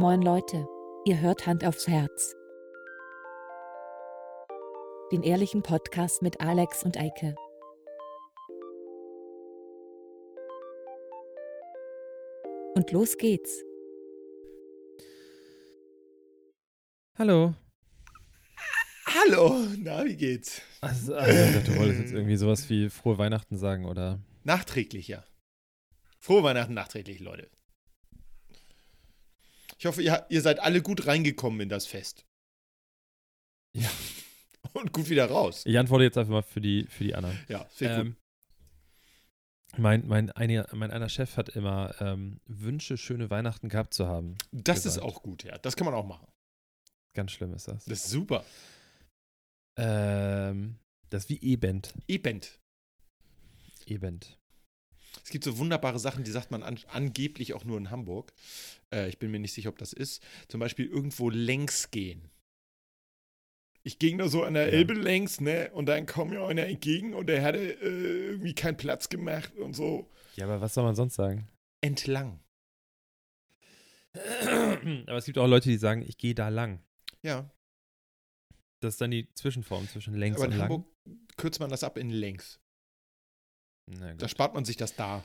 Moin Leute, ihr hört Hand aufs Herz. Den ehrlichen Podcast mit Alex und Eike. Und los geht's. Hallo. Hallo, na, wie geht's? Also, also, du wolltest jetzt irgendwie sowas wie frohe Weihnachten sagen, oder? Nachträglich, ja. Frohe Weihnachten nachträglich, Leute. Ich hoffe, ihr, ihr seid alle gut reingekommen in das Fest. Ja. Und gut wieder raus. Ich antworte jetzt einfach mal für die, für die anderen. Ja, sehr Ähm, mein, mein, eine, mein einer Chef hat immer ähm, Wünsche, schöne Weihnachten gehabt zu haben. gut. Das ist gesagt. auch gut, ja. Das kann man auch machen. Ganz schlimm ist das. Das ist super. Ähm, das ist wie E-Band. Ebend. E-Band. Es gibt so wunderbare Sachen, die sagt man an, angeblich auch nur in Hamburg. Äh, ich bin mir nicht sicher, ob das ist. Zum Beispiel irgendwo längs gehen. Ich ging da so an der Ja. Elbe längs, ne? Und dann kam mir einer entgegen und der hatte äh, irgendwie keinen Platz gemacht und so. Ja, aber was soll man sonst sagen? Entlang. aber es gibt auch Leute, die sagen, ich gehe da lang. Ja. Das ist dann die Zwischenform zwischen längs Aber und in lang. Hamburg kürzt man das ab in längs. Na gut. Da spart man sich das da.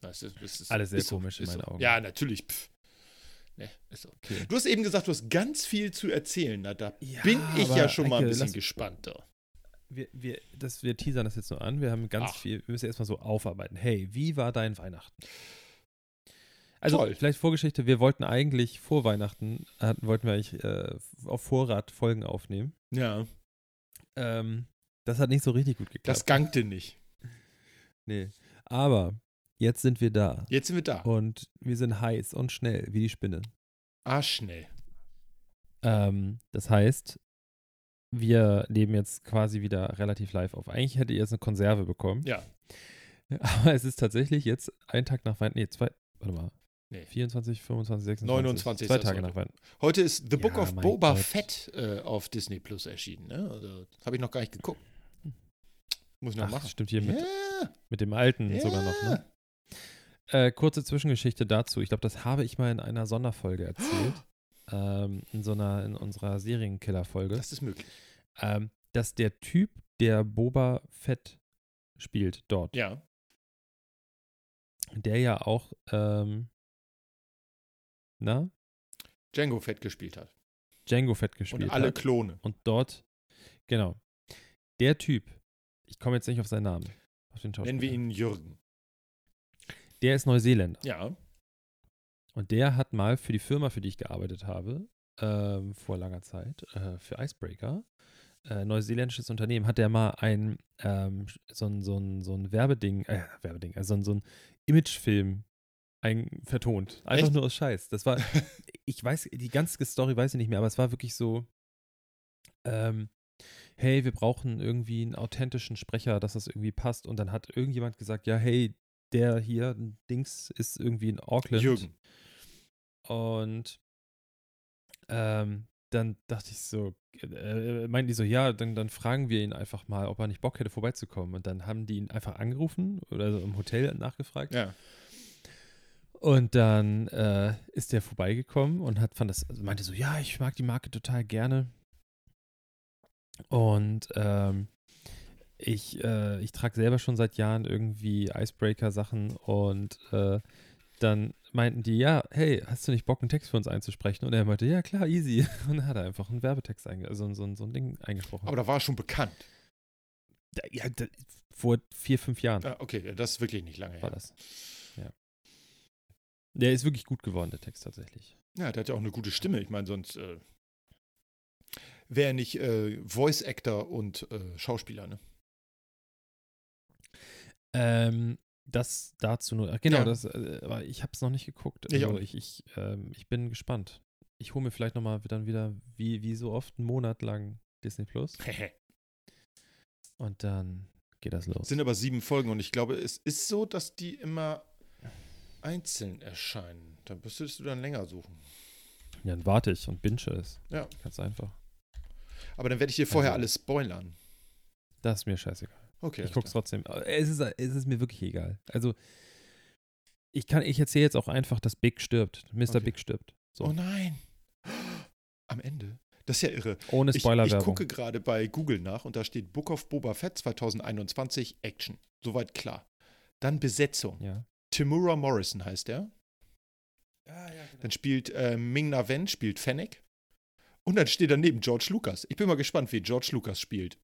Das ist, das ist, Alles sehr ist so, komisch in ist meinen so. Augen. Ja, natürlich. Pff. Ne, ist so. Okay. Du hast eben gesagt, du hast ganz viel zu erzählen. Na, da Ja, bin ich aber ja schon mal ein bisschen lass- gespannter. wir, wir, das, wir teasern das jetzt nur an. Wir haben ganz Ach. viel, wir müssen erstmal so aufarbeiten. Hey, wie war dein Weihnachten? Also, Toll. vielleicht Vorgeschichte, wir wollten eigentlich vor Weihnachten, hatten, wollten wir eigentlich äh, auf Vorrat Folgen aufnehmen. Ja, Ähm, das hat nicht so richtig gut geklappt. das gangte nicht. Nee. Aber jetzt sind wir da. Jetzt sind wir da. Und wir sind heiß und schnell, wie die Spinne. Arschschnell. Ähm, das heißt, wir nehmen jetzt quasi wieder relativ live auf. Eigentlich hätte ihr jetzt eine Konserve bekommen. Ja. Aber es ist tatsächlich jetzt ein Tag nach Weihnachten. Nee, zwei, warte mal. Nee. 24, 25, 26. 29 Zwei Tage heute. nach Weihnachten. Heute ist The Book Ja, of Boba Gott. Fett äh, auf Disney Plus erschienen. Ne? Also, habe ich noch gar nicht geguckt. Muss ich noch Ach, machen. stimmt hier mit, Ja, mit dem alten ja. sogar noch, ne? Äh, kurze Zwischengeschichte dazu. Ich glaube, das habe ich mal in einer Sonderfolge erzählt. ähm, in so einer, in unserer Serienkiller-Folge. Das ist möglich. Ähm, dass der Typ, der Boba Fett spielt dort, Ja. der ja auch, ähm, na, Django Fett gespielt hat. Django Fett gespielt Und alle hat. Klone. Und dort, genau, der Typ, ich komme jetzt nicht auf seinen Namen, auf den Nennen wir ihn Jürgen. Der ist Neuseeländer. Ja. Und der hat mal für die Firma, für die ich gearbeitet habe, ähm, vor langer Zeit, äh, für Icebreaker, äh, neuseeländisches Unternehmen, hat der mal ein, ähm, so ein, so ein, so ein Werbeding, äh, Werbeding, also so ein, so ein Imagefilm ein, vertont. Einfach Echt? nur aus Scheiß. Das war, ich weiß, die ganze Story weiß ich nicht mehr, aber es war wirklich so, ähm, hey, wir brauchen irgendwie einen authentischen Sprecher, dass das irgendwie passt. Und dann hat irgendjemand gesagt, ja, hey, der hier, Dings, ist irgendwie in Auckland. Jürgen. Und ähm, dann dachte ich so, äh, meinten die so, ja, dann, dann fragen wir ihn einfach mal, ob er nicht Bock hätte, vorbeizukommen. Und dann haben die ihn einfach angerufen oder so im Hotel nachgefragt. Ja. Und dann äh, ist der vorbeigekommen und hat, fand das, also meinte so, ja, ich mag die Marke total gerne. Und ähm, ich, äh, ich trage selber schon seit Jahren irgendwie Icebreaker-Sachen und äh, dann meinten die, ja, hey, hast du nicht Bock, einen Text für uns einzusprechen? Und er meinte, ja, klar, easy. Und dann hat er einfach einen Werbetext, einge also so, ein- so ein Ding eingesprochen. Aber da war er schon bekannt. Da- ja, da, vor vier, fünf Jahren Ah, okay, das ist wirklich nicht lange war her. das. Ja. Der ist wirklich gut geworden, der Text tatsächlich. Ja, der hat ja auch eine gute Stimme. Ich meine, sonst äh, wäre nicht äh, Voice Actor und äh, Schauspieler, ne? Ähm, das dazu nur. ach, Genau, Ja. das, äh, aber ich habe es noch nicht geguckt. Ich auch Also ich, ich, ähm, ich bin gespannt. Ich hole mir vielleicht nochmal dann wieder, wie, wie so oft, einen Monat lang Disney Plus. Und dann geht das los. Es sind aber sieben Folgen und ich glaube, es ist so, dass die immer einzeln erscheinen. Da müsstest du dann länger suchen. ja, dann warte ich und binge es. Ja. Ganz einfach. Aber dann werde ich dir vorher Also- alles spoilern. Das ist mir scheißegal. Okay. ich guck's klar. trotzdem. Es ist, es ist mir wirklich egal. Also, Ich kann, ich erzähle jetzt auch einfach, dass Big stirbt. Mr. Okay. Big stirbt. So. Oh nein. Am Ende. Das ist ja irre. Ohne Ich, ich Spoilerwerbung. gucke gerade bei Google nach und da steht Book of Boba Fett 2021 Action. Soweit klar. Dann Besetzung. Ja. Timura Morrison heißt er. Ah, ja, genau. Dann spielt äh, Ming-Na Wen, spielt Fennec. Und dann steht daneben George Lucas. Ich bin mal gespannt, wie George Lucas spielt.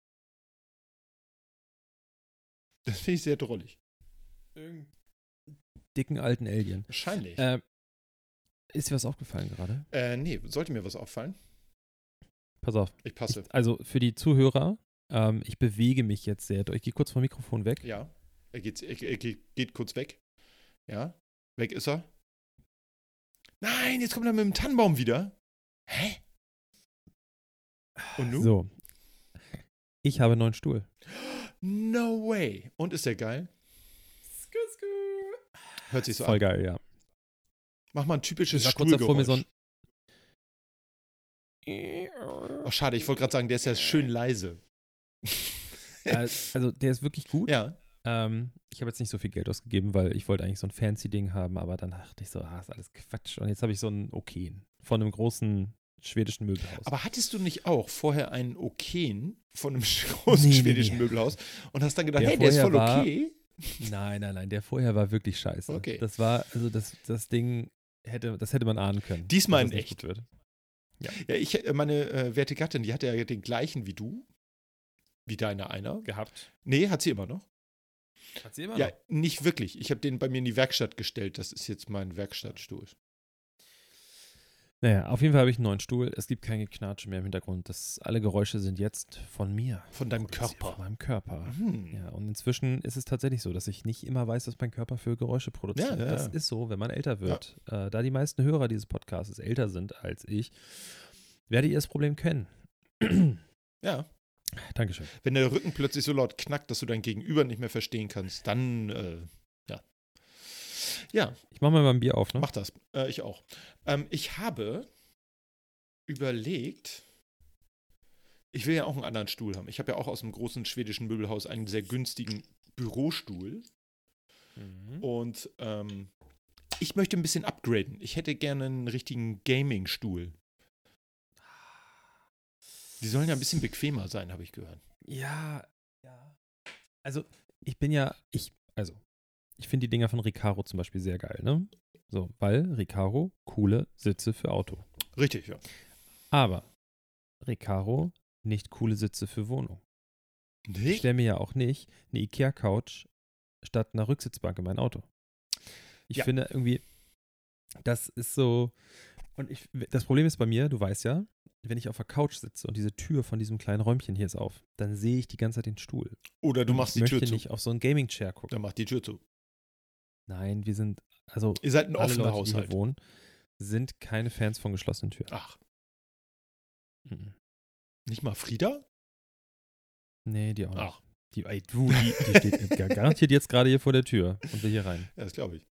Das finde ich sehr drollig. Dicken alten Alien. Wahrscheinlich. Äh, ist dir was aufgefallen gerade? Äh, nee, sollte mir was auffallen? Pass auf. Ich passe. Ich, also für die Zuhörer, ähm, ich bewege mich jetzt sehr. Ich gehe kurz vom Mikrofon weg. Ja. Er geht, er, er geht, geht kurz weg. Ja. Weg ist er. Nein, jetzt kommt er mit dem Tannenbaum wieder. Hä? Und nun? So. Ich habe einen neuen Stuhl. No way. Und ist der geil? Hört sich so Voll an. geil, ja. Mach mal ein typisches Ich war kurz davor, mir so Stuhlgeräusch. ein. Oh, schade, ich wollte gerade sagen, der ist ja schön leise. Äh, also, der ist wirklich gut. Ja. Ähm, ich habe jetzt nicht so viel Geld ausgegeben, weil ich wollte eigentlich so ein fancy Ding haben, aber dann dachte ich so, ah, ist alles Quatsch. Und jetzt habe ich so einen Okayen von einem großen schwedischen Möbelhaus. Aber hattest du nicht auch vorher einen Okayen von einem großen Nee, schwedischen nee. Möbelhaus und hast dann gedacht, Der hey, der ist voll war- okay? nein, nein, nein, der vorher war wirklich scheiße. Okay. Das war, also das, das Ding hätte, das hätte man ahnen können. Diesmal in echt. Wird. Ja, ich, äh, meine äh, werte Gattin, die hatte ja den gleichen wie du. Wie deine einer. Gehabt. Nee, hat sie immer noch. Hat sie immer Ja, nicht wirklich. Ich habe den bei mir in die Werkstatt gestellt. Das ist jetzt mein Werkstattstuhl. Naja, auf jeden Fall habe ich einen neuen Stuhl. Es gibt kein Geknatsche mehr im Hintergrund. Das, alle Geräusche sind jetzt von mir. Von deinem Körper. Von meinem Körper. Hm. Ja, und inzwischen ist es tatsächlich so, dass ich nicht immer weiß, was mein Körper für Geräusche produziert. Ja, ja, das ja. ist so, wenn man älter wird. Äh, da die meisten Hörer dieses Podcasts älter sind als ich, werdet ihr das Problem kennen. Ja. Dankeschön. Wenn der Rücken plötzlich so laut knackt, dass du dein Gegenüber nicht mehr verstehen kannst, dann, äh, ja. Ich mache mal mein Bier auf, ne? mach das. Äh, ich auch. Ähm, ich habe überlegt, ich will ja auch einen anderen Stuhl haben. Ich habe ja auch aus einem großen schwedischen Möbelhaus einen sehr günstigen Bürostuhl. Mhm. Und ähm, ich möchte ein bisschen upgraden. Ich hätte gerne einen richtigen Gaming-Stuhl. Die sollen ja ein bisschen bequemer sein, habe ich gehört. Ja, ja. Also, ich bin ja, ich, also, ich finde die Dinger von Recaro zum Beispiel sehr geil, ne? So, weil Recaro coole Sitze für Auto. Richtig, ja. Aber Recaro nicht coole Sitze für Wohnung. Ich Nicht? stelle mir ja auch nicht eine Ikea-Couch statt einer Rücksitzbank in mein Auto. Ich Ja. finde irgendwie, das ist so. Und ich, das Problem ist bei mir, du weißt ja, wenn ich auf der Couch sitze und diese Tür von diesem kleinen Räumchen hier ist auf, dann sehe ich die ganze Zeit den Stuhl. Oder du Und machst ich die Tür möchte zu. nicht auf so einen Gaming-Chair gucken. Dann mach die Tür zu. Nein, wir sind, also Ihr seid ein alle offener Leute, die Haushalt. hier wohnen, sind keine Fans von geschlossenen Türen. Ach, Mhm. nicht mal Frieda? Nee, die auch nicht. Ach, Die, ey, du, die, die steht gar- garantiert jetzt gerade hier vor der Tür und will hier rein. ja, das glaube ich.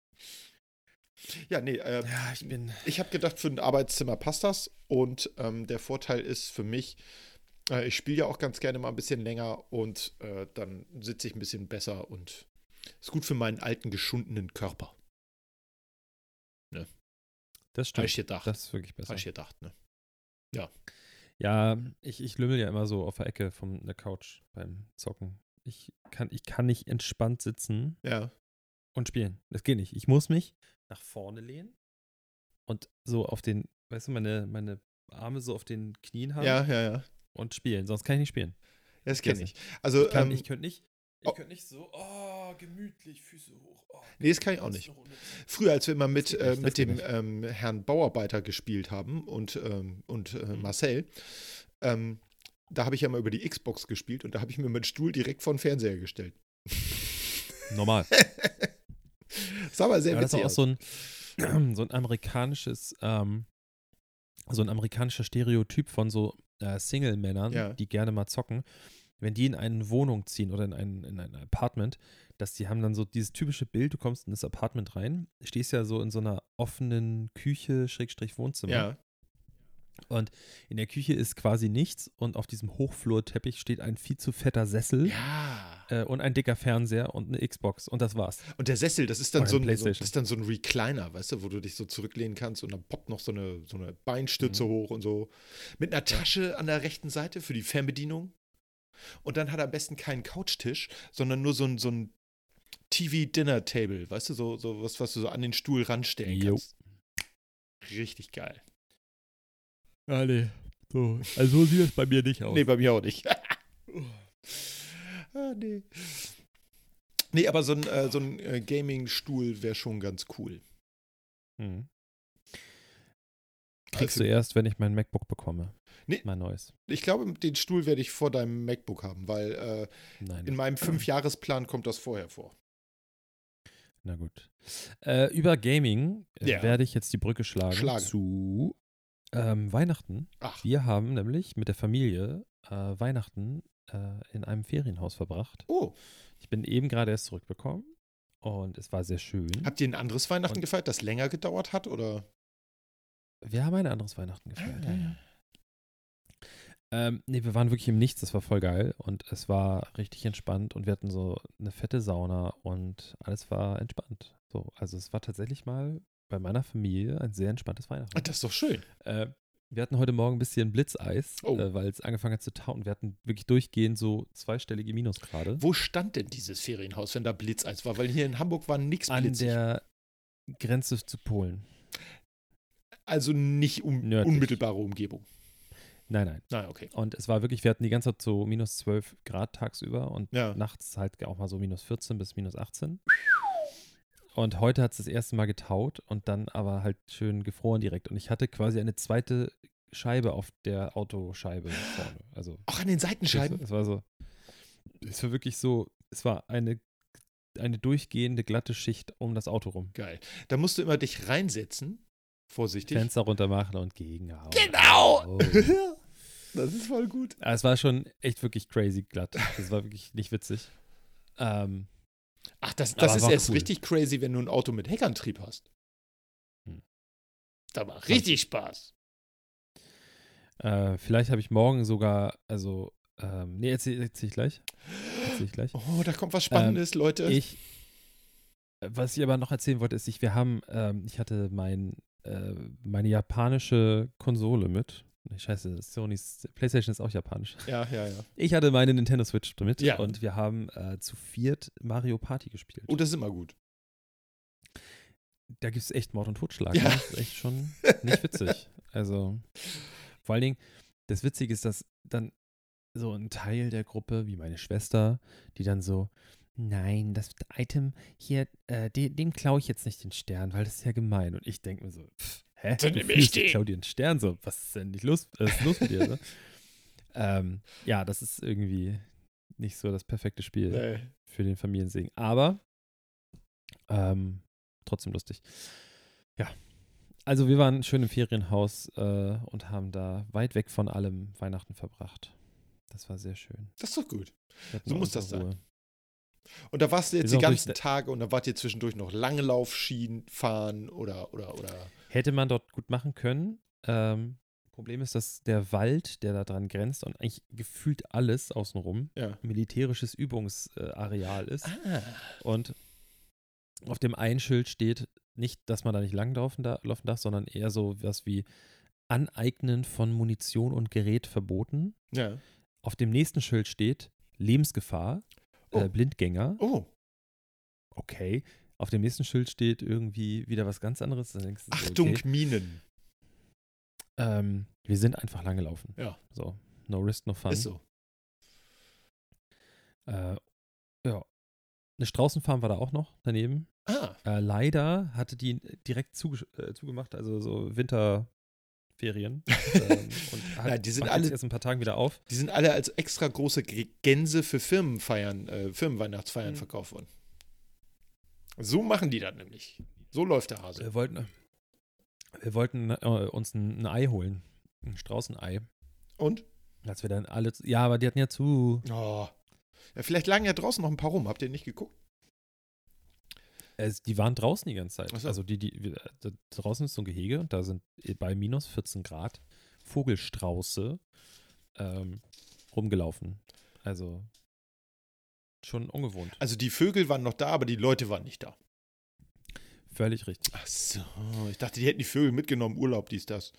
Ja, nee, äh, Ja, ich bin. ich habe gedacht, für ein Arbeitszimmer passt das. Und ähm, der Vorteil ist für mich, äh, ich spiele ja auch ganz gerne mal ein bisschen länger und äh, dann sitze ich ein bisschen besser und ist gut für meinen alten, geschundenen Körper. Das Habe ich stimmt. gedacht. Das ist wirklich besser. Habe ich gedacht, ne? Ja, ich, ich lümmel ja immer so auf der Ecke von der Couch beim Zocken. Ich kann, ich kann nicht entspannt sitzen Ja. und spielen. Das geht nicht. Ich muss mich nach vorne lehnen und so auf den, weißt du, meine, meine Arme so auf den Knien haben Ja, ja, ja. und spielen. Sonst kann ich nicht spielen. Das Geht kenne ich. Also, Ich, kann, ähm, ich könnte nicht, ich oh. könnte nicht so, oh, gemütlich, Füße hoch. Oh, Nee, das kann ich auch nicht. Früher, als wir immer mit, äh, mit dem ähm, Herrn Bauarbeiter gespielt haben und, ähm, und äh, Mhm. Marcel, ähm, da habe ich ja mal über die Xbox gespielt und da habe ich mir meinen Stuhl direkt vor den Fernseher gestellt. Normal. Das sah aber sehr Ja, das ist witzig auch so ein, so ein amerikanisches, ähm, so ein amerikanischer Stereotyp von so äh, Single-Männern, Ja. die gerne mal zocken. Wenn die in eine Wohnung ziehen oder in ein, in ein Apartment, dass die haben dann so dieses typische Bild, du kommst in das Apartment rein, stehst ja so in so einer offenen Küche, Schrägstrich Wohnzimmer. Ja, Und in der Küche ist quasi nichts und auf diesem Hochflurteppich steht ein viel zu fetter Sessel. ja. äh, und ein dicker Fernseher und eine Xbox und das war's. Und der Sessel, das ist dann, so ein so, das ist dann so ein Recliner, weißt du, wo du dich so zurücklehnen kannst und dann poppt noch so eine, so eine Beinstütze Mhm. hoch und so. Mit einer Tasche an der rechten Seite für die Fernbedienung. Und dann hat er am besten keinen Couchtisch, sondern nur so ein, so ein TV-Dinner-Table, weißt du, so, so was, was du so an den Stuhl ranstellen Jo. kannst. Richtig geil. Ah, nee. So, also so sieht es bei mir nicht aus. Nee, bei mir auch nicht. ah, nee. Nee, aber so ein, äh, so ein äh, Gaming-Stuhl wäre schon ganz cool. Hm. Kriegst Also- du erst, wenn ich mein MacBook bekomme. Nee. Mein neues. Ich glaube, den Stuhl werde ich vor deinem MacBook haben, weil äh, Nein. in meinem Fünfjahresplan kommt das vorher vor. Na gut. Äh, über Gaming äh, Ja. werde ich jetzt die Brücke schlagen, Schlagen. zu ähm, Weihnachten. Ach, Wir haben nämlich mit der Familie äh, Weihnachten äh, in einem Ferienhaus verbracht. oh, Ich bin eben gerade erst zurückbekommen und es war sehr schön. habt ihr ein anderes Weihnachten Und- gefeiert, das länger gedauert hat? Oder? Wir haben ein anderes Weihnachten gefeiert. Ah. Ja, ja. Ähm, nee, wir waren wirklich im Nichts, das war voll geil und es war richtig entspannt und wir hatten so eine fette Sauna und alles war entspannt. So, also es war tatsächlich mal bei meiner Familie ein sehr entspanntes Weihnachten. Das ist doch schön. Äh, wir hatten heute Morgen ein bisschen Blitzeis, Oh. äh, weil es angefangen hat zu tauen. Wir hatten wirklich durchgehend so zweistellige Minusgrade. Wo stand denn dieses Ferienhaus, wenn da Blitzeis war? Weil hier in Hamburg war nichts An blitzig. der Grenze zu Polen. also nicht um, Nördlich. unmittelbare Umgebung. Nein, nein. Na, okay. Und es war wirklich, wir hatten die ganze Zeit so minus 12 Grad tagsüber und Ja. nachts halt auch mal so minus 14 bis minus 18. Und heute hat es das erste Mal getaut und dann aber halt schön gefroren direkt. Und ich hatte quasi eine zweite Scheibe auf der Autoscheibe vorne. Also Auch an den Seitenscheiben. Es war so, es war wirklich so, es war eine, eine durchgehende glatte Schicht um das Auto rum. Geil. Da musst du immer dich reinsetzen. Vorsichtig. Fenster runter machen und gegenhauen. Genau! Oh. das ist voll gut. Aber es war schon echt wirklich crazy glatt. Das war wirklich nicht witzig. Ähm, Ach, das, das ist war erst cool. richtig crazy, wenn du ein Auto mit Heckantrieb hast. Hm. Da macht richtig Spaß. äh, vielleicht habe ich morgen sogar, also, ähm, nee, erzähl, erzähl ich gleich. Erzähl ich gleich. Oh, da kommt was Spannendes, Leute. Ich, was ich aber noch erzählen wollte, ist, ich, wir haben, ähm, ich hatte mein, äh, meine japanische Konsole mit. Scheiße, Sony's PlayStation ist auch japanisch. ja, ja, ja. Ich hatte meine Nintendo Switch mit Ja. und wir haben äh, zu viert Mario Party gespielt. Oh, das ist immer gut. da gibt es echt Mord und Totschlag. Ja. ne? Das ist echt schon nicht witzig. Also, vor allen Dingen, das Witzige ist, dass dann so ein Teil der Gruppe, wie meine Schwester, die dann so, nein, das Item hier, äh, de, dem klaue ich jetzt nicht den Stern, weil das ist ja gemein. Und ich denke mir so, pff, hä? Dann Du nehm ich klau dir einen Stern, so, was ist denn nicht los, was ist los mit dir? So? ähm, ja, das ist irgendwie nicht so das perfekte Spiel Nee. für den Familiensegen. Aber ähm, trotzdem lustig. Ja. Also wir waren schön im Ferienhaus äh, und haben da weit weg von allem Weihnachten verbracht. Das war sehr schön. Das ist doch gut. So muss das sein. Und da warst du jetzt sind die ganzen Tage und da wart ihr zwischendurch noch Langlaufschienen fahren oder, oder, oder. Hätte man dort gut machen können. Ähm, Problem ist, dass der Wald, der da dran grenzt und eigentlich gefühlt alles außenrum Ja. militärisches Übungsareal ist. Ah. Und auf dem einen Schild steht nicht, dass man da nicht langlaufen da, laufen darf, sondern eher so was wie Aneignen von Munition und Gerät verboten. Ja. Auf dem nächsten Schild steht Lebensgefahr, Oh. äh, Blindgänger. Oh. Okay. Auf dem nächsten Schild steht irgendwie wieder was ganz anderes. Dann denkst du Achtung, okay. Minen. Ähm, wir sind einfach lang gelaufen. Ja. So, no risk, no fun. Ist so. Äh, ja. Eine Straußenfarm war da auch noch daneben. Ah. Äh, leider hatte die direkt zuge äh, zugemacht, also so Winterferien. ähm, und hat, Nein, die sind alle- jetzt ein paar Tagen wieder auf. Die sind alle als extra große Gänse für Firmenfeiern, äh, Firmenweihnachtsfeiern Mhm. verkauft worden. So machen die das nämlich. So läuft der Hase. Wir wollten, wir wollten äh, uns ein, ein Ei holen. Ein Straußenei. Und? Als wir dann alle. Ja, aber die hatten ja zu. Oh. Ja, vielleicht lagen ja draußen noch ein paar rum. Habt ihr nicht geguckt? Es, die waren draußen die ganze Zeit. So. Also die, die, draußen ist so ein Gehege und da sind bei minus 14 Grad Vogelstrauße ähm, rumgelaufen. Also schon ungewohnt. Also die Vögel waren noch da, aber die Leute waren nicht da. Völlig richtig. Ach so, ich dachte, die hätten die Vögel mitgenommen, Urlaub, dies, das.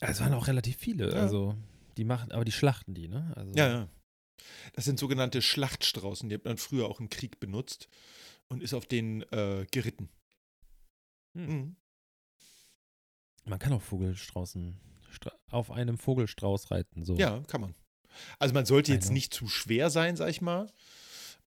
Es waren auch relativ viele. Ja. Also, die machen, aber die schlachten die, ne? Also, Ja, ja. Das sind sogenannte Schlachtstraußen, die hat man früher auch im Krieg benutzt und ist auf denen äh, geritten. Hm. Mhm. Man kann auch Vogelstraußen stra auf einem Vogelstrauß reiten. So. Ja, kann man. Also man sollte jetzt nicht zu schwer sein, sag ich mal.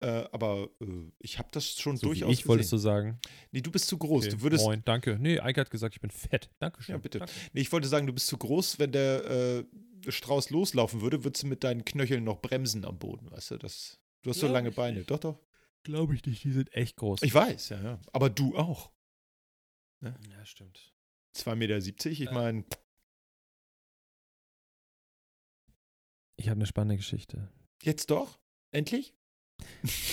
Äh, aber äh, ich habe das schon so wie durchaus ich wolltest du gesehen. sagen. Nee, du bist zu groß. Okay, Du würdest, Moin, danke. Nee, Eike hat gesagt, ich bin fett. Dankeschön. Ja, bitte. Danke. nee, ich wollte sagen, du bist zu groß, wenn der äh, Strauß loslaufen würde, würdest du mit deinen Knöcheln noch bremsen am Boden, weißt du? Das, du hast so Glaub lange Beine. Doch, doch. Glaube ich nicht, die sind echt groß. Ich weiß, ja, ja. Aber du auch. ja, stimmt. 2,70 Meter, ich Äh. meine, Ich habe eine spannende Geschichte. jetzt doch? Endlich?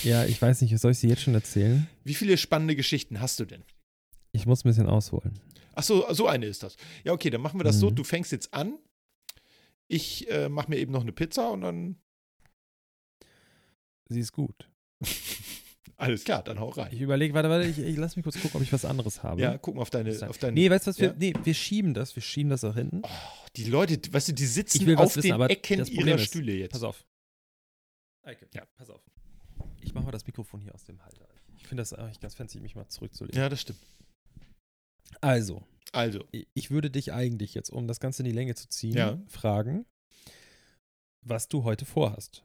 Ja, ich weiß nicht, soll ich sie jetzt schon erzählen? Wie viele spannende Geschichten hast du denn? Ich muss ein bisschen ausholen. Ach so, so eine ist das. Ja, okay, dann machen wir das so. Mhm. Du fängst jetzt an. Ich äh, mache mir eben noch eine Pizza und dann. Sie ist gut. Alles klar, dann hau Ich rein. überlege, warte, warte, ich, ich lass mich kurz gucken, ob ich was anderes habe. Ja, guck mal auf deine. Auf deine nee, weißt du was, wir, Ja? nee, wir schieben das, wir schieben das nach hinten. oh, die Leute, weißt du, die sitzen Ich will was auf wissen, den aber Ecken das Problem ihrer ist- Stühle jetzt. Pass auf. Eike, Ja. pass auf. Ich mache mal das Mikrofon hier aus dem Halter. Ich finde das eigentlich ganz fancy, mich mal zurückzulegen. Ja, das stimmt. Also, Also, ich würde dich eigentlich jetzt, um das Ganze in die Länge zu ziehen, Ja. fragen, was du heute vorhast.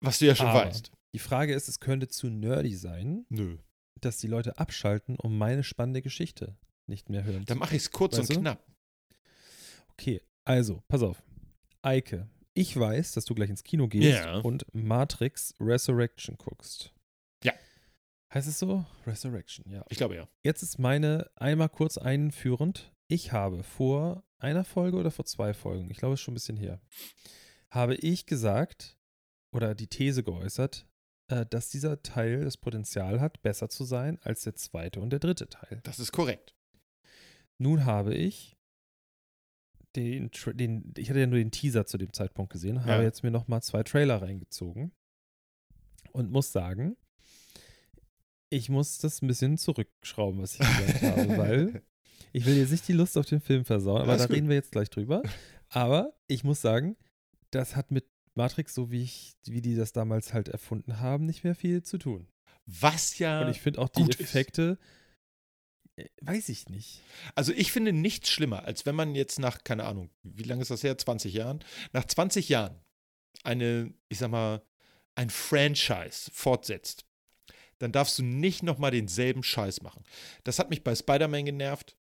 was du ja schon Aber- weißt. Die Frage ist, es könnte zu nerdy sein, Nö. dass die Leute abschalten, um meine spannende Geschichte nicht mehr hören zu Dann mache ich es kurz Weißt und du? knapp. Okay, also, pass auf. Eike, ich weiß, dass du gleich ins Kino gehst Ja. und Matrix Resurrection guckst. Ja. Heißt es so? Resurrection, ja. Ich glaube ja. Jetzt ist meine einmal kurz einführend. Ich habe vor einer Folge oder vor zwei Folgen, ich glaube, es ist schon ein bisschen her, habe ich gesagt oder die These geäußert, äh, dass dieser Teil das Potenzial hat, besser zu sein als der zweite und der dritte Teil. Das ist korrekt. Nun habe ich den, den ich hatte ja nur den Teaser zu dem Zeitpunkt gesehen, habe Ja. jetzt mir noch mal zwei Trailer reingezogen und muss sagen, ich muss das ein bisschen zurückschrauben, was ich gesagt habe, weil ich will jetzt nicht die Lust auf den Film versauen, aber Alles da gut. reden wir jetzt gleich drüber. Aber ich muss sagen, das hat mit Matrix, so wie ich, wie die das damals halt erfunden haben, nicht mehr viel zu tun. Was ja. Und ich finde auch die gut ist. Effekte, äh, weiß ich nicht. Also ich finde nichts schlimmer, als wenn man jetzt nach, keine Ahnung, wie lange ist das her? 20 Jahren? Nach 20 Jahren eine, ich sag mal, ein Franchise fortsetzt. Dann darfst du nicht nochmal denselben Scheiß machen. Das hat mich bei Spider-Man genervt.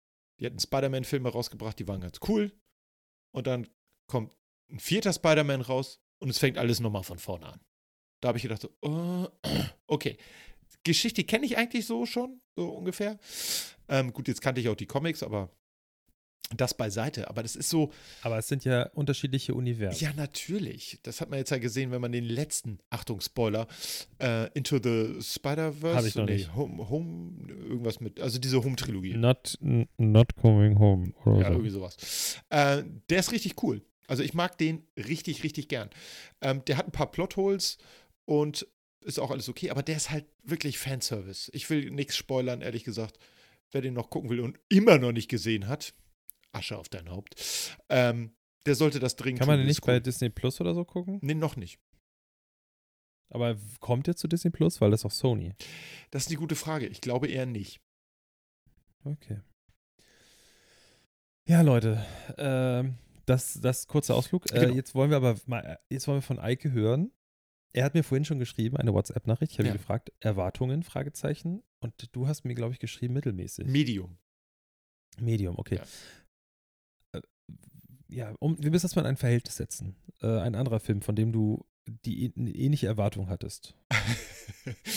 Die hatten Spider-Man-Filme rausgebracht, die waren ganz cool. Und dann kommt ein vierter Spider-Man raus und es fängt alles nochmal von vorne an. Da habe ich gedacht, so, oh, okay. Geschichte kenne ich eigentlich so schon, so ungefähr. Ähm, gut, jetzt kannte ich auch die Comics, aber das beiseite. Aber das ist so, Aber es sind ja unterschiedliche Universen. ja, natürlich. Das hat man jetzt ja gesehen, wenn man den letzten, Achtung, Spoiler, äh, Into the Spider-Verse. Hab ich noch nicht. Home, Home, irgendwas mit, also diese Home-Trilogie. Not, not coming home oder Ja, so. irgendwie sowas. Äh, der ist richtig cool. Also ich mag den richtig, richtig gern. Ähm, der hat ein paar Plotholes und ist auch alles okay, aber der ist halt wirklich Fanservice. Ich will nichts spoilern, ehrlich gesagt. Wer den noch gucken will und immer noch nicht gesehen hat, Asche auf dein Haupt, ähm, der sollte das dringend Kann man den nicht bei. Disney Plus oder so gucken? Nee, noch nicht. Aber kommt der zu Disney Plus? Weil das ist auch Sony. Das ist die gute Frage. Ich glaube eher nicht. Okay. Ja, Leute, ähm, das, das kurzer Ausflug. Äh, Genau. Jetzt wollen wir aber mal, äh, jetzt wollen wir von Eike hören. Er hat mir vorhin schon geschrieben, eine WhatsApp-Nachricht. Ich habe Ja. ihn gefragt, Erwartungen, Fragezeichen. Und du hast mir, glaube ich, geschrieben, mittelmäßig. Medium. Medium, okay. Ja. Äh, Ja, um, wir müssen das mal in ein Verhältnis setzen. Äh, ein anderer Film, von dem du die eine ähnliche Erwartung hattest.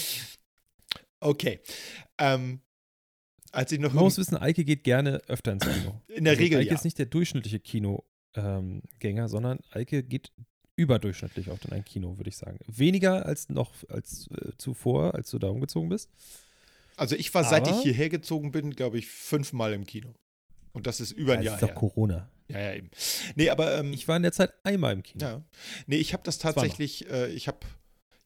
okay. Ähm, als ich noch Man muss wissen, Eike geht gerne öfter ins Kino. in der Also Regel Eike ja. ist nicht der durchschnittliche Kinogänger, sondern Eike geht überdurchschnittlich oft in ein Kino, würde ich sagen. Weniger als noch als äh, zuvor, als du da umgezogen bist. Also ich war, seit ich Aber- hierher gezogen bin, glaube ich, fünfmal im Kino. Und das ist über ein Ja, Jahr es ist doch her. Corona. Ja, ja, eben. Nee, aber ähm, Ich war in der Zeit einmal im Kino. ja. Nee, ich habe das tatsächlich, äh, ich habe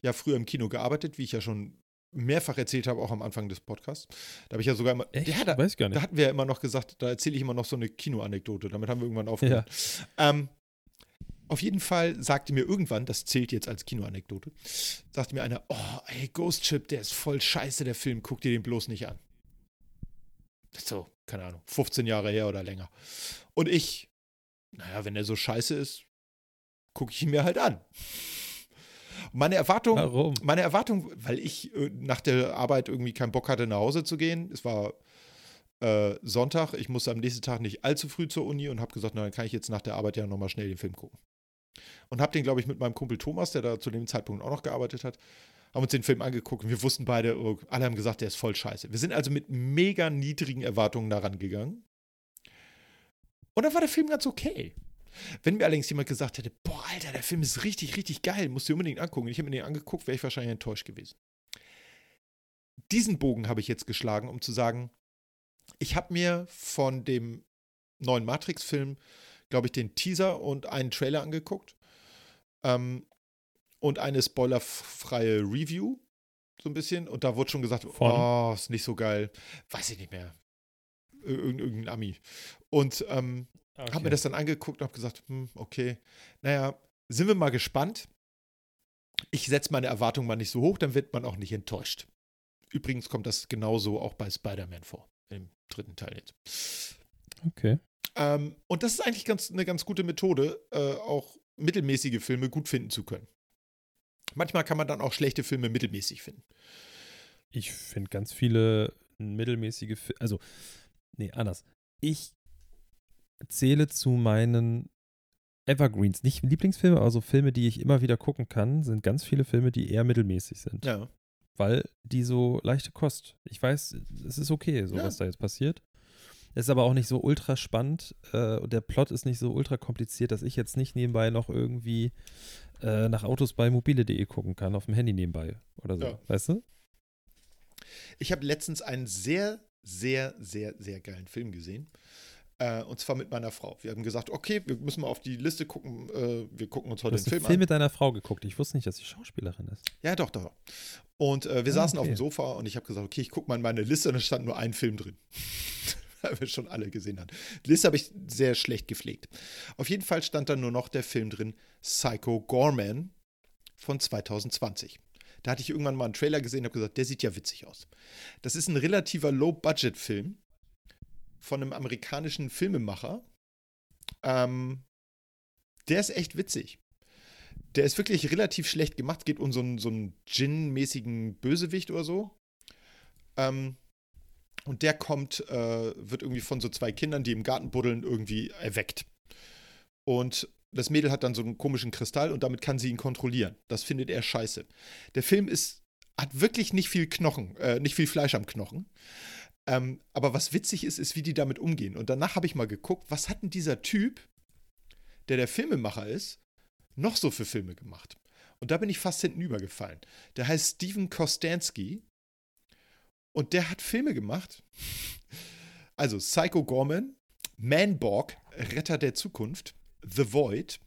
ja früher im Kino gearbeitet, wie ich ja schon mehrfach erzählt habe, auch am Anfang des Podcasts. Da habe ich ja sogar immer. Echt? Ja, da, Weiß ich gar da nicht. hatten wir ja immer noch gesagt, da erzähle ich immer noch so eine Kinoanekdote. Damit haben wir irgendwann aufgehört. Ähm, auf jeden Fall sagte mir irgendwann, das zählt jetzt als Kinoanekdote, sagte mir einer, oh, ey, Ghost Ship, der ist voll scheiße, der Film, guck dir den bloß nicht an. So, keine Ahnung, 15 Jahre her oder länger. Und ich, naja, wenn der so scheiße ist, gucke ich ihn mir halt an. Meine Erwartung, Warum? meine Erwartung, weil ich äh, nach der Arbeit irgendwie keinen Bock hatte, nach Hause zu gehen. Es war äh, Sonntag, ich musste am nächsten Tag nicht allzu früh zur Uni und habe gesagt, na, dann kann ich jetzt nach der Arbeit ja nochmal schnell den Film gucken. Und habe den, glaube ich, mit meinem Kumpel Thomas, der da zu dem Zeitpunkt auch noch gearbeitet hat, haben uns den Film angeguckt und wir wussten beide, oh, alle haben gesagt, der ist voll scheiße. Wir sind also mit mega niedrigen Erwartungen daran gegangen. Und dann war der Film ganz okay. Wenn mir allerdings jemand gesagt hätte, boah, Alter, der Film ist richtig, richtig geil, musst du dir unbedingt angucken. Ich habe mir den angeguckt, wäre ich wahrscheinlich enttäuscht gewesen. Diesen Bogen habe ich jetzt geschlagen, um zu sagen, ich habe mir von dem neuen Matrix-Film, glaube ich, den Teaser und einen Trailer angeguckt. Ähm, und eine spoilerfreie Review, so ein bisschen. Und da wurde schon gesagt, Von? oh, ist nicht so geil. Weiß ich nicht mehr. Ir irgendein Ami. Und ähm, Okay. habe mir das dann angeguckt und habe gesagt, hm, okay, naja, sind wir mal gespannt. Ich setze meine Erwartungen mal nicht so hoch, dann wird man auch nicht enttäuscht. Übrigens kommt das genauso auch bei Spider-Man vor, im dritten Teil jetzt. Okay. Ähm, und das ist eigentlich ganz, eine ganz gute Methode, äh, auch mittelmäßige Filme gut finden zu können. Manchmal kann man dann auch schlechte Filme mittelmäßig finden. Ich finde ganz viele mittelmäßige Filme. Also, nee, anders. Ich zähle zu meinen Evergreens, nicht Lieblingsfilme, aber so Filme, die ich immer wieder gucken kann, sind ganz viele Filme, die eher mittelmäßig sind. Ja. Weil die so leichte Kost. Ich weiß, es ist okay, so Ja. was da jetzt passiert. Es ist aber auch nicht so ultra spannend äh, und der Plot ist nicht so ultra kompliziert, dass ich jetzt nicht nebenbei noch irgendwie äh, nach Autos bei mobile.de gucken kann, auf dem Handy nebenbei oder so. Ja. Weißt du? Ich habe letztens einen sehr, sehr, sehr, sehr geilen Film gesehen. Äh, und zwar mit meiner Frau. Wir haben gesagt, okay, wir müssen mal auf die Liste gucken. Äh, wir gucken uns heute den Film Film an. mit deiner Frau geguckt. Ich wusste nicht, dass sie Schauspielerin ist. Ja, doch, doch. Und äh, wir Ah, saßen auf okay. dem Sofa und ich habe gesagt, okay, ich gucke mal in meine Liste und da stand nur ein Film drin. Weil wir schon alle gesehen haben. Die Liste habe ich sehr schlecht gepflegt. Auf jeden Fall stand da nur noch der Film drin, Psycho Gorman von 2020. Da hatte ich irgendwann mal einen Trailer gesehen und habe gesagt, der sieht ja witzig aus. Das ist ein relativer Low-Budget-Film von einem amerikanischen Filmemacher. Ähm, der ist echt witzig. Der ist wirklich relativ schlecht gemacht. Geht um so einen, so einen Djinn-mäßigen Bösewicht oder so. Ähm, und der kommt, äh, wird irgendwie von so zwei Kindern, die im Garten buddeln, irgendwie erweckt. Und das Mädel hat dann so einen komischen Kristall und damit kann sie ihn kontrollieren. Das findet er scheiße. Der Film ist, hat wirklich nicht viel Knochen, äh, nicht viel Fleisch am Knochen. Ähm, aber was witzig ist, ist, wie die damit umgehen. Und danach habe ich mal geguckt, was hat denn dieser Typ, der der Filmemacher ist, noch so für Filme gemacht? Und da bin ich fast hinten übergefallen. Der heißt Steven Kostansky und der hat Filme gemacht. Also Psycho Gorman, Manborg, Retter der Zukunft, The Void,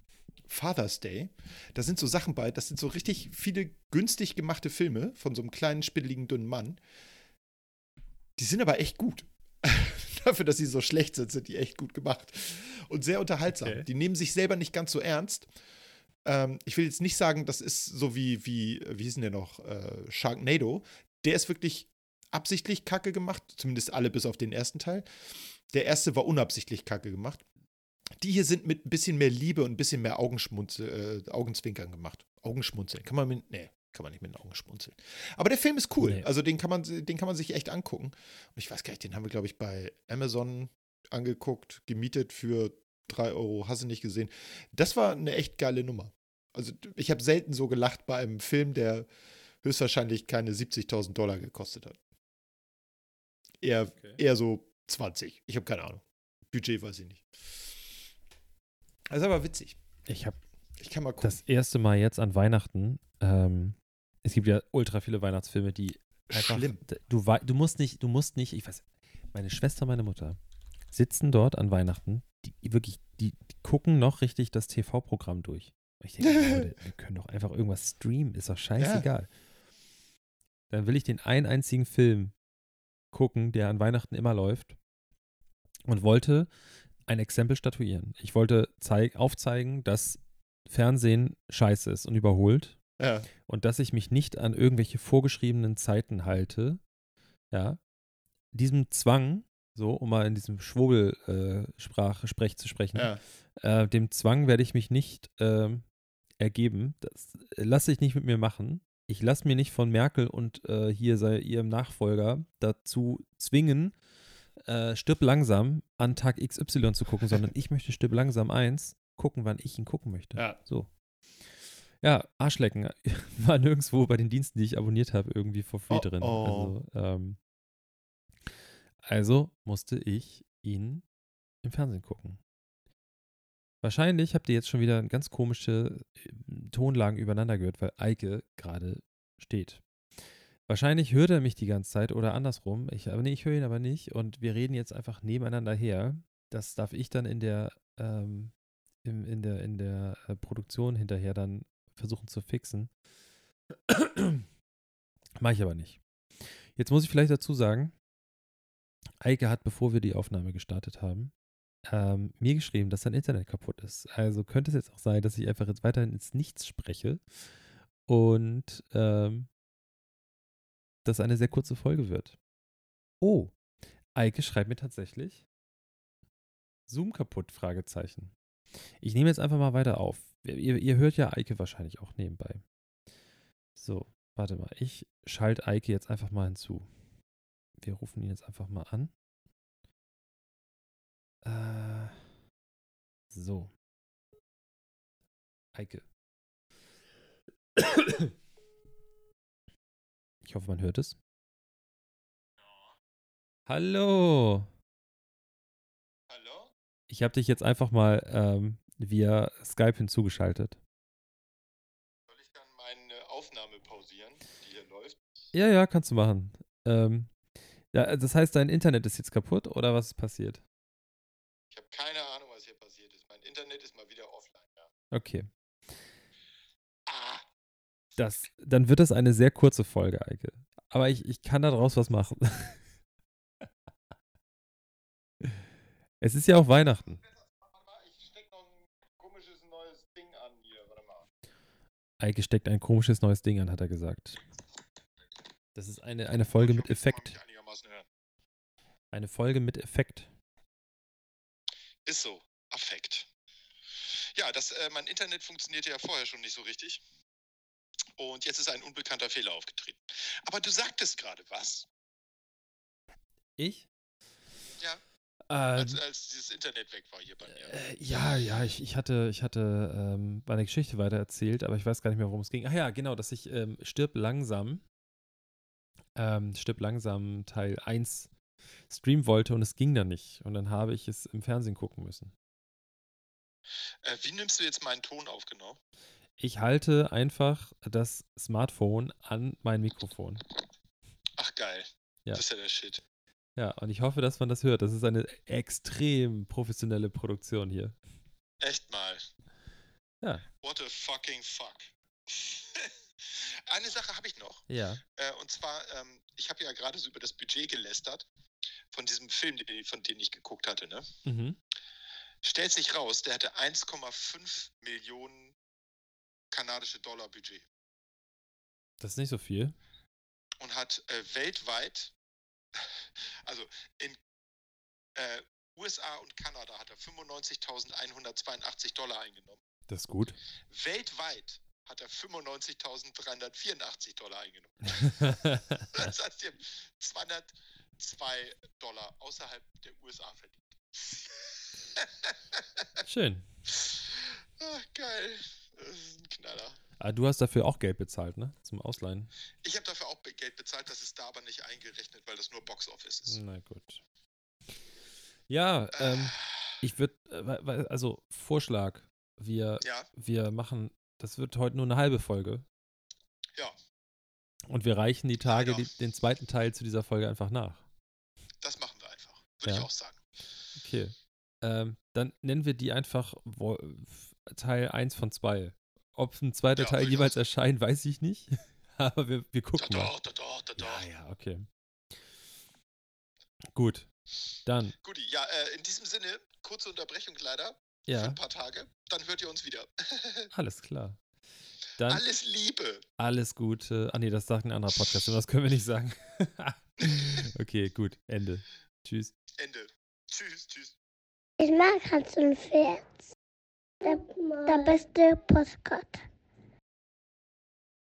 Father's Day. Da sind so Sachen bei, das sind so richtig viele günstig gemachte Filme von so einem kleinen, spitteligen, dünnen Mann. Die sind aber echt gut. Dafür, dass sie so schlecht sind, sind die echt gut gemacht. Und sehr unterhaltsam. Okay. Die nehmen sich selber nicht ganz so ernst. Ähm, ich will jetzt nicht sagen, das ist so wie, wie, wie hieß denn der noch? Äh, Sharknado. Der ist wirklich absichtlich kacke gemacht, zumindest alle bis auf den ersten Teil. Der erste war unabsichtlich kacke gemacht. Die hier sind mit ein bisschen mehr Liebe und ein bisschen mehr Augenschmunzel, äh, Augenzwinkern gemacht. Augenschmunzeln. Kann man mit. Nee, kann man nicht mit den Augen schmunzeln. Aber der Film ist cool. Nee. Also den kann, man, den kann man sich echt angucken. Und ich weiß gar nicht, den haben wir, glaube ich, bei Amazon angeguckt, gemietet für 3 Euro. Hast du nicht gesehen? Das war eine echt geile Nummer. Also ich habe selten so gelacht bei einem Film, der höchstwahrscheinlich keine 70.000 Dollar gekostet hat. Eher, Okay. eher so 20. Ich habe keine Ahnung. Budget weiß ich nicht. Das ist aber witzig. Ich habe Ich kann mal gucken. das erste Mal jetzt an Weihnachten, ähm, es gibt ja ultra viele Weihnachtsfilme, die einfach, Schlimm. Du, du musst nicht, du musst nicht, ich weiß, meine Schwester, meine Mutter sitzen dort an Weihnachten, die wirklich, die, die gucken noch richtig das TV-Programm durch. Und ich denke, Leute, wir können doch einfach irgendwas streamen, ist doch scheißegal. Dann will ich den einen einzigen Film gucken, der an Weihnachten immer läuft und wollte ein Exempel statuieren. Ich wollte zeig, aufzeigen, dass Fernsehen scheiße ist und überholt Ja. und dass ich mich nicht an irgendwelche vorgeschriebenen Zeiten halte. Ja. Diesem Zwang, so, um mal in diesem Schwurbelsprache Sprech zu sprechen, Ja. äh, dem Zwang werde ich mich nicht ähm, ergeben. Das lasse ich nicht mit mir machen. Ich lasse mir nicht von Merkel und äh, hier sei ihrem Nachfolger dazu zwingen, äh, Stirb langsam an Tag XY zu gucken, sondern ich möchte Stirb langsam 1 gucken, wann ich ihn gucken möchte. Ja. So. Ja, Arschlecken war nirgendwo bei den Diensten, die ich abonniert habe, irgendwie for free Oh, drin. oh. Also, ähm, also musste ich ihn im Fernsehen gucken. Wahrscheinlich habt ihr jetzt schon wieder ganz komische äh, Tonlagen übereinander gehört, weil Eike gerade steht. Wahrscheinlich hört er mich die ganze Zeit oder andersrum. Ich, aber nee, ich höre ihn aber nicht und wir reden jetzt einfach nebeneinander her. Das darf ich dann in der, ähm, im, in der, in der äh, Produktion hinterher dann versuchen zu fixen. Mache ich aber nicht. Jetzt muss ich vielleicht dazu sagen, Eike hat, bevor wir die Aufnahme gestartet haben, ähm, mir geschrieben, dass sein Internet kaputt ist. Also könnte es jetzt auch sein, dass ich einfach jetzt weiterhin ins Nichts spreche und ähm, das eine sehr kurze Folge wird. Oh, Eike schreibt mir tatsächlich Zoom kaputt, Fragezeichen. Ich nehme jetzt einfach mal weiter auf. Ihr, ihr hört ja Eike wahrscheinlich auch nebenbei. So, warte mal. Ich schalte Eike jetzt einfach mal hinzu. Wir rufen ihn jetzt einfach mal an. Äh, so. Eike. Ich hoffe, man hört es. Hallo. Hallo? Ich habe dich jetzt einfach mal ähm, via Skype hinzugeschaltet. Soll ich dann meine Aufnahme pausieren, die hier läuft? Ja, ja, kannst du machen. Ähm, ja, das heißt, dein Internet ist jetzt kaputt oder was ist passiert? Ich habe keine Ahnung, was hier passiert ist. Mein Internet ist mal wieder offline, ja. Okay. Ah, Das, dann wird das eine sehr kurze Folge, Eike. Aber ich, ich kann daraus was machen. es ist ja auch Weihnachten. warte mal, ich steck noch ein komisches neues Ding an hier. Warte mal. Eike steckt ein komisches neues Ding an, hat er gesagt. Das ist eine, eine Folge mit Effekt. Eine Folge mit Effekt. Ist so. Affekt. Ja, das, äh, mein Internet funktionierte ja vorher schon nicht so richtig. Und jetzt ist ein unbekannter Fehler aufgetreten. Aber du sagtest gerade was, Ich? Ja. Als, als dieses Internet weg war hier bei mir. Äh, ja, ja, ich, ich hatte, ich hatte ähm, meine Geschichte weiter erzählt, aber ich weiß gar nicht mehr, worum es ging. Ach ja, genau, dass ich ähm, Stirb langsam, ähm, Stirb langsam Teil 1 streamen wollte und es ging dann nicht. Und dann habe ich es im Fernsehen gucken müssen. Äh, wie nimmst du jetzt meinen Ton auf genau? Ich halte einfach das Smartphone an mein Mikrofon. Ach geil. Ja. Das ist ja der Shit. Ja, und ich hoffe, dass man das hört. Das ist eine extrem professionelle Produktion hier. Echt mal. Ja. What a fucking fuck. Eine Sache habe ich noch. Ja. Äh, und zwar, ähm, ich habe ja gerade so über das Budget gelästert von diesem Film, den, von dem ich geguckt hatte. Ne? Mhm. Stellt sich raus, der hatte 1,5 Millionen kanadische Dollar Budget Das ist nicht so viel. und hat äh, weltweit, also in äh, USA und Kanada hat er 95.182 Dollar eingenommen. Das ist gut. Weltweit hat er 95.384 Dollar eingenommen. Das heißt, haben 202 Dollar außerhalb der USA verdient. Schön. Ach, geil. Das ist ein Knaller. Ah, du hast dafür auch Geld bezahlt, ne? Zum Ausleihen. Ich habe dafür auch Geld bezahlt, das ist da aber nicht eingerechnet, weil das nur Boxoffice ist. Na gut. Ja, ähm, ich würde, also Vorschlag, wir, Ja, wir machen, das wird heute nur eine halbe Folge. Ja. Und wir reichen die Tage, die, den zweiten Teil zu dieser Folge einfach nach. das machen wir einfach. Würde Ja. ich auch sagen. Okay. Ähm, dann nennen wir die einfach Teil 1 von 2. Ob ein zweiter Ja, Teil jeweils erscheint, weiß ich nicht. Aber wir, wir Da gucken mal. da doch, da doch. Ja, ja, okay. Gut. Dann, Guti, ja, äh, in diesem Sinne, kurze Unterbrechung leider für ja, ein paar Tage. Dann hört ihr uns wieder. alles klar. Dann Alles Liebe. alles Gute. Ah, nee, das sagt ein anderer Podcast, das können wir nicht sagen. okay, gut. Ende. Tschüss. Ende. Tschüss, tschüss. Ich mag Hans und Pferd. Der, der beste Postkarte.